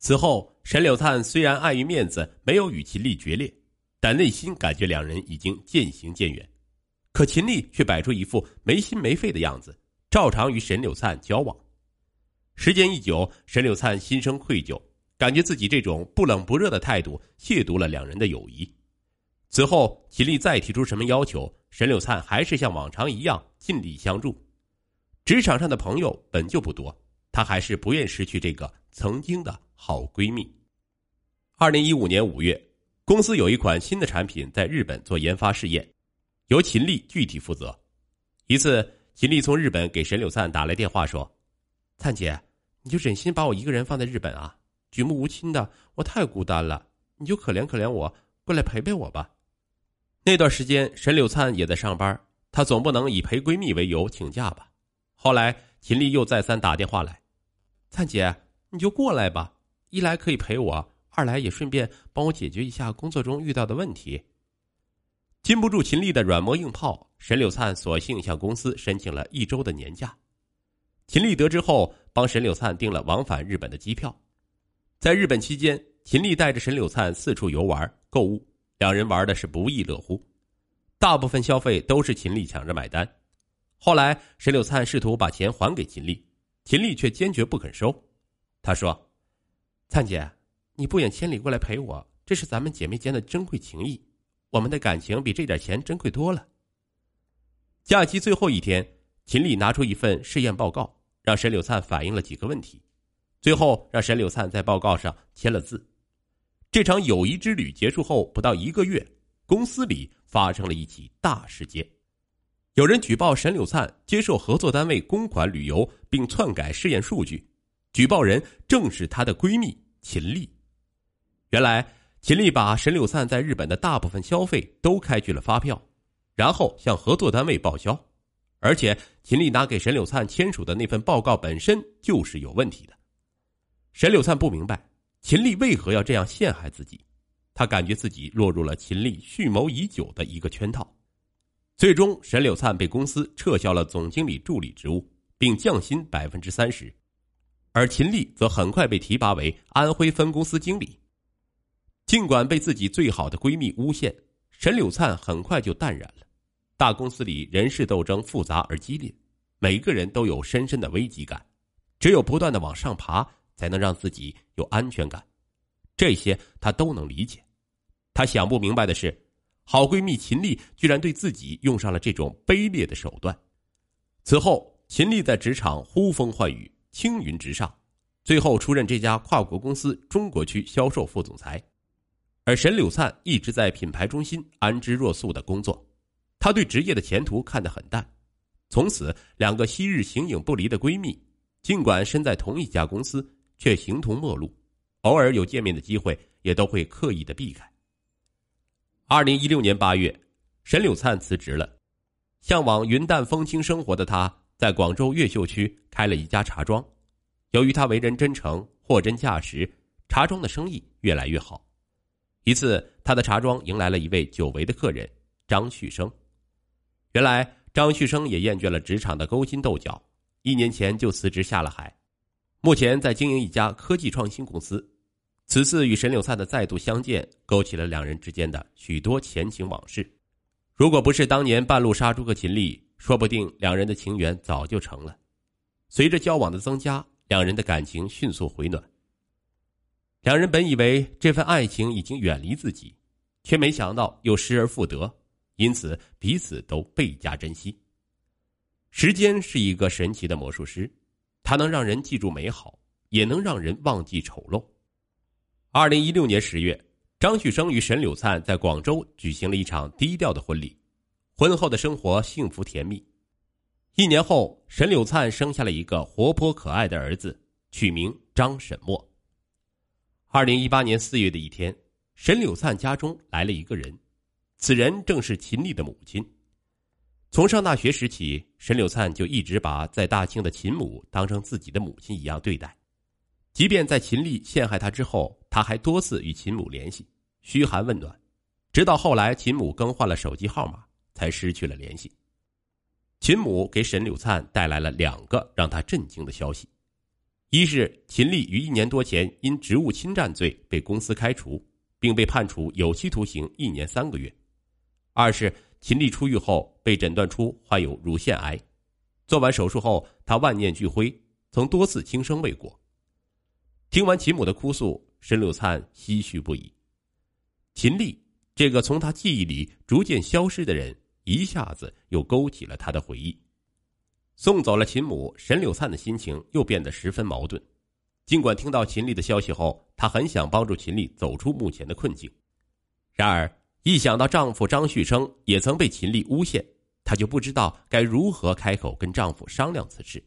此后，沈柳灿虽然碍于面子没有与秦丽决裂，但内心感觉两人已经渐行渐远。可秦丽却摆出一副没心没肺的样子，照常与沈柳灿交往。时间一久，沈柳灿心生愧疚，感觉自己这种不冷不热的态度亵渎了两人的友谊。此后，秦丽再提出什么要求，沈柳灿还是像往常一样尽力相助。职场上的朋友本就不多，他还是不愿失去这个曾经的好闺蜜。二零一五年五月，公司有一款新的产品在日本做研发试验，由秦丽具体负责。一次，秦丽从日本给沈柳灿打来电话说：“灿姐，你就忍心把我一个人放在日本啊？举目无亲的，我太孤单了。你就可怜可怜我，过来陪陪我吧。”那段时间，沈柳灿也在上班，她总不能以陪闺蜜为由请假吧？后来，秦丽又再三打电话来：“灿姐，你就过来吧，一来可以陪我，二来也顺便帮我解决一下工作中遇到的问题。”禁不住秦丽的软磨硬泡，沈柳灿索性向公司申请了一周的年假。秦丽得知后，帮沈柳灿订了往返日本的机票。在日本期间，秦丽带着沈柳灿四处游玩、购物，两人玩的是不亦乐乎，大部分消费都是秦丽抢着买单。后来，沈柳灿试图把钱还给秦丽，秦丽却坚决不肯收。他说：“灿姐，你不远千里过来陪我，这是咱们姐妹间的珍贵情谊，我们的感情比这点钱珍贵多了。”假期最后一天，秦丽拿出一份试验报告，让沈柳灿反映了几个问题，最后让沈柳灿在报告上签了字。这场友谊之旅结束后不到一个月，公司里发生了一起大事件。有人举报沈柳灿接受合作单位公款旅游，并篡改试验数据。举报人正是她的闺蜜秦丽。原来，秦丽把沈柳灿在日本的大部分消费都开具了发票，然后向合作单位报销。而且，秦丽拿给沈柳灿签署的那份报告本身就是有问题的。沈柳灿不明白秦丽为何要这样陷害自己，他感觉自己落入了秦丽蓄谋已久的一个圈套。最终，沈柳灿被公司撤销了总经理助理职务，并降薪百分之三十，而秦丽则很快被提拔为安徽分公司经理。尽管被自己最好的闺蜜诬陷，沈柳灿很快就淡然了。大公司里人事斗争复杂而激烈，每个人都有深深的危机感，只有不断的往上爬，才能让自己有安全感。这些他都能理解，他想不明白的是。好闺蜜秦丽居然对自己用上了这种卑劣的手段。此后，秦丽在职场呼风唤雨，青云直上，最后出任这家跨国公司中国区销售副总裁。而沈柳灿一直在品牌中心安之若素的工作，他对职业的前途看得很淡。从此，两个昔日形影不离的闺蜜，尽管身在同一家公司，却形同陌路，偶尔有见面的机会，也都会刻意的避开。二零一六年八月，沈柳灿辞职了。向往云淡风轻生活的他，在广州越秀区开了一家茶庄。由于他为人真诚、货真价实，茶庄的生意越来越好。一次，他的茶庄迎来了一位久违的客人张旭生。原来，张旭生也厌倦了职场的勾心斗角，一年前就辞职下了海，目前在经营一家科技创新公司。此次与沈柳灿的再度相见，勾起了两人之间的许多前情往事。如果不是当年半路杀出个秦丽，说不定两人的情缘早就成了。随着交往的增加，两人的感情迅速回暖。两人本以为这份爱情已经远离自己，却没想到又失而复得，因此彼此都倍加珍惜。时间是一个神奇的魔术师，它能让人记住美好，也能让人忘记丑陋。二零一六年十月，张旭生与沈柳灿在广州举行了一场低调的婚礼，婚后的生活幸福甜蜜。一年后，沈柳灿生下了一个活泼可爱的儿子，取名张沈墨。二零一八年四月的一天，沈柳灿家中来了一个人，此人正是秦丽的母亲。从上大学时起，沈柳灿就一直把在大庆的秦母当成自己的母亲一样对待。即便在秦丽陷害他之后，他还多次与秦母联系，嘘寒问暖，直到后来秦母更换了手机号码，才失去了联系。秦母给沈柳灿带来了两个让他震惊的消息：一是秦丽于一年多前因职务侵占罪被公司开除，并被判处有期徒刑一年三个月；二是秦丽出狱后被诊断出患有乳腺癌，做完手术后她万念俱灰，曾多次轻生未果。听完秦母的哭诉，沈柳灿唏嘘不已。秦丽这个从他记忆里逐渐消失的人，一下子又勾起了他的回忆。送走了秦母，沈柳灿的心情又变得十分矛盾。尽管听到秦丽的消息后，他很想帮助秦丽走出目前的困境，然而一想到丈夫张旭生也曾被秦丽诬陷，她就不知道该如何开口跟丈夫商量此事。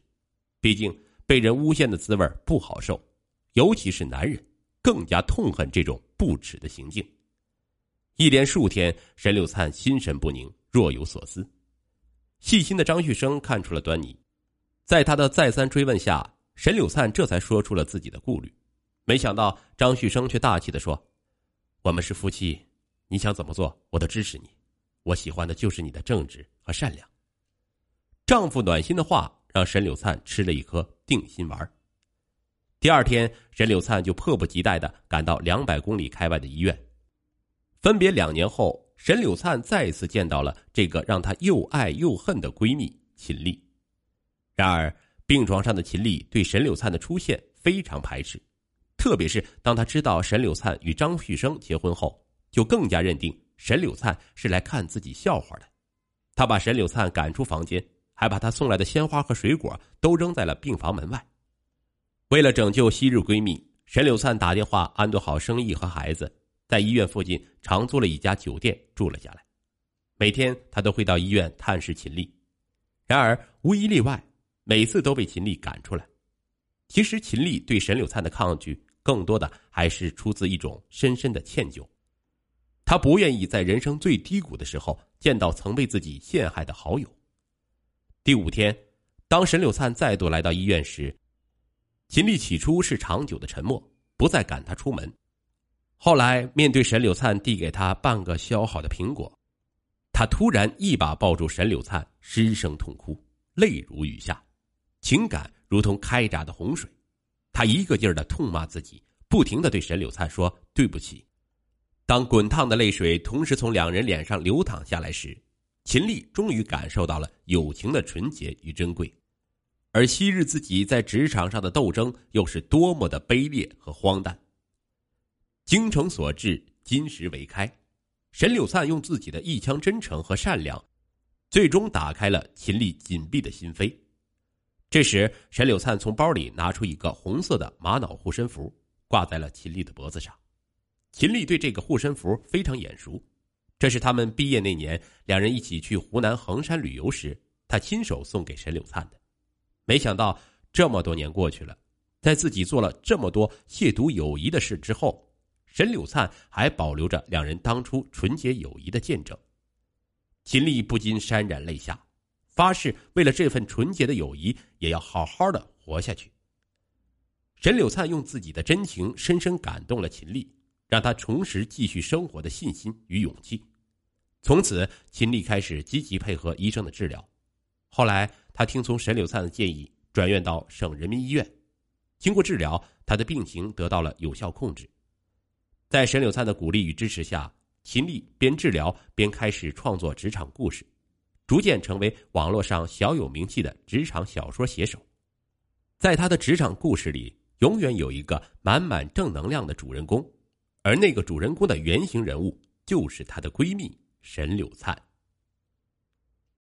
毕竟被人诬陷的滋味不好受，尤其是男人更加痛恨这种不耻的行径。一连数天，沈柳灿心神不宁，若有所思。细心的张旭生看出了端倪，在他的再三追问下，沈柳灿这才说出了自己的顾虑。没想到张旭生却大气的说：“我们是夫妻，你想怎么做，我都支持你。我喜欢的就是你的正直和善良。”丈夫暖心的话让沈柳灿吃了一颗定心丸。第二天，沈柳灿就迫不及待的赶到两百公里开外的医院。分别两年后。沈柳灿再次见到了这个让她又爱又恨的闺蜜秦丽，然而病床上的秦丽对沈柳灿的出现非常排斥，特别是当她知道沈柳灿与张旭生结婚后，就更加认定沈柳灿是来看自己笑话的。她把沈柳灿赶出房间，还把她送来的鲜花和水果都扔在了病房门外。为了拯救昔日闺蜜，沈柳灿打电话安顿好生意和孩子。在医院附近长租了一家酒店住了下来，每天他都会到医院探视秦丽，然而无一例外，每次都被秦丽赶出来。其实秦丽对沈柳灿的抗拒，更多的还是出自一种深深的歉疚，她不愿意在人生最低谷的时候见到曾被自己陷害的好友。第五天，当沈柳灿再度来到医院时，秦丽起初是长久的沉默，不再赶他出门。后来，面对沈柳灿递给他半个削好的苹果，他突然一把抱住沈柳灿，失声痛哭，泪如雨下，情感如同开闸的洪水。他一个劲儿的痛骂自己，不停的对沈柳灿说对不起。当滚烫的泪水同时从两人脸上流淌下来时，秦丽终于感受到了友情的纯洁与珍贵，而昔日自己在职场上的斗争又是多么的卑劣和荒诞。精诚所至，金石为开。沈柳灿用自己的一腔真诚和善良，最终打开了秦丽紧闭的心扉。这时，沈柳灿从包里拿出一个红色的玛瑙护身符，挂在了秦丽的脖子上。秦丽对这个护身符非常眼熟，这是他们毕业那年两人一起去湖南衡山旅游时，他亲手送给沈柳灿的。没想到这么多年过去了，在自己做了这么多亵渎友谊的事之后。沈柳灿还保留着两人当初纯洁友谊的见证，秦丽不禁潸然泪下，发誓为了这份纯洁的友谊，也要好好的活下去。沈柳灿用自己的真情深深感动了秦丽，让她重拾继续生活的信心与勇气。从此，秦丽开始积极配合医生的治疗。后来，她听从沈柳灿的建议，转院到省人民医院。经过治疗，她的病情得到了有效控制。在沈柳灿的鼓励与支持下，秦丽边治疗边开始创作职场故事，逐渐成为网络上小有名气的职场小说写手。在她的职场故事里，永远有一个满满正能量的主人公，而那个主人公的原型人物就是她的闺蜜沈柳灿。